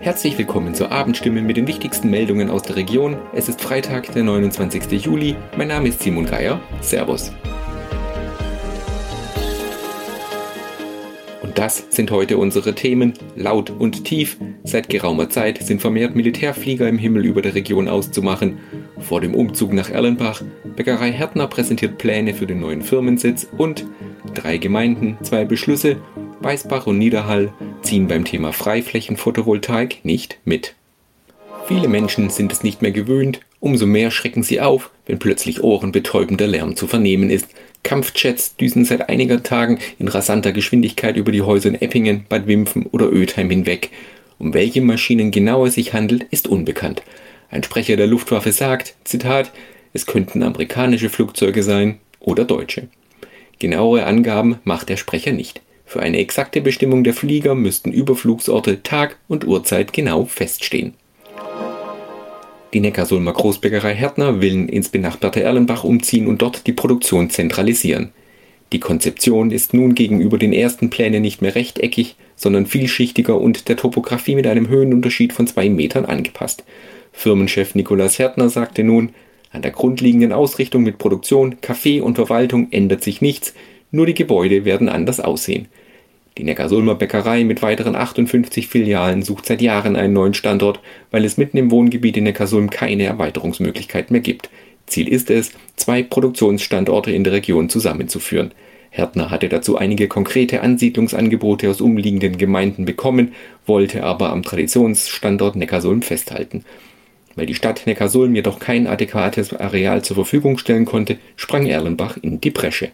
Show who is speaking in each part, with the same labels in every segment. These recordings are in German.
Speaker 1: Herzlich willkommen zur Abendstimme mit den wichtigsten Meldungen aus der Region. Es ist Freitag, der 29. Juli. Mein Name ist Simon Geier. Servus. Und das sind heute unsere Themen. Laut und tief. Seit geraumer Zeit sind vermehrt Militärflieger im Himmel über der Region auszumachen. Vor dem Umzug nach Erlenbach. Bäckerei Härtner präsentiert Pläne für den neuen Firmensitz. Und drei Gemeinden, zwei Beschlüsse. Weißbach und Niederhall ziehen beim Thema Freiflächen-Photovoltaik nicht mit. Viele Menschen sind es nicht mehr gewöhnt, umso mehr schrecken sie auf, wenn plötzlich ohrenbetäubender Lärm zu vernehmen ist. Kampfjets düsen seit einiger Tagen in rasanter Geschwindigkeit über die Häuser in Eppingen, Bad Wimpfen oder Ötheim hinweg. Um welche Maschinen genau es sich handelt, ist unbekannt. Ein Sprecher der Luftwaffe sagt, Zitat, es könnten amerikanische Flugzeuge sein oder deutsche. Genauere Angaben macht der Sprecher nicht. Für eine exakte Bestimmung der Flieger müssten Überflugsorte, Tag und Uhrzeit genau feststehen. Die Neckarsulmer Großbäckerei Härtner will ins benachbarte Erlenbach umziehen und dort die Produktion zentralisieren. Die Konzeption ist nun gegenüber den ersten Plänen nicht mehr rechteckig, sondern vielschichtiger und der Topografie mit einem Höhenunterschied von zwei Metern angepasst. Firmenchef Nikolaus Härtner sagte nun, an der grundlegenden Ausrichtung mit Produktion, Kaffee und Verwaltung ändert sich nichts, nur die Gebäude werden anders aussehen. Die Neckarsulmer Bäckerei mit weiteren 58 Filialen sucht seit Jahren einen neuen Standort, weil es mitten im Wohngebiet in Neckarsulm keine Erweiterungsmöglichkeit mehr gibt. Ziel ist es, zwei Produktionsstandorte in der Region zusammenzuführen. Härtner hatte dazu einige konkrete Ansiedlungsangebote aus umliegenden Gemeinden bekommen, wollte aber am Traditionsstandort Neckarsulm festhalten. Weil die Stadt Neckarsulm jedoch kein adäquates Areal zur Verfügung stellen konnte, sprang Erlenbach in die Bresche.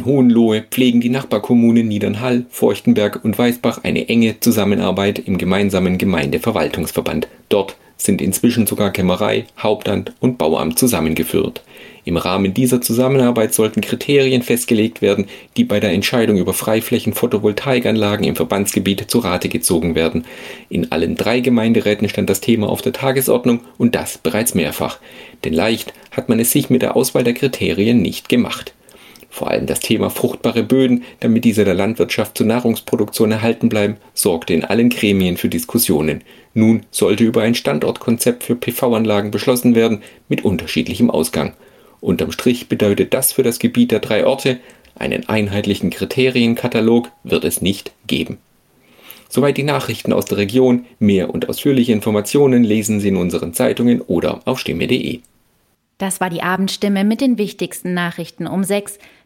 Speaker 1: In Hohenlohe pflegen die Nachbarkommunen Niedernhall, Feuchtenberg und Weißbach eine enge Zusammenarbeit im gemeinsamen Gemeindeverwaltungsverband. Dort sind inzwischen sogar Kämmerei, Hauptamt und Bauamt zusammengeführt. Im Rahmen dieser Zusammenarbeit sollten Kriterien festgelegt werden, die bei der Entscheidung über Freiflächen Photovoltaikanlagen im Verbandsgebiet zu Rate gezogen werden. In allen drei Gemeinderäten stand das Thema auf der Tagesordnung und das bereits mehrfach. Denn leicht hat man es sich mit der Auswahl der Kriterien nicht gemacht. Vor allem das Thema fruchtbare Böden, damit diese der Landwirtschaft zur Nahrungsproduktion erhalten bleiben, sorgte in allen Gremien für Diskussionen. Nun sollte über ein Standortkonzept für PV-Anlagen beschlossen werden, mit unterschiedlichem Ausgang. Unterm Strich bedeutet das für das Gebiet der drei Orte, einen einheitlichen Kriterienkatalog wird es nicht geben. Soweit die Nachrichten aus der Region. Mehr und ausführliche Informationen lesen Sie in unseren Zeitungen oder auf stimme.de.
Speaker 2: Das war die Abendstimme mit den wichtigsten Nachrichten um sechs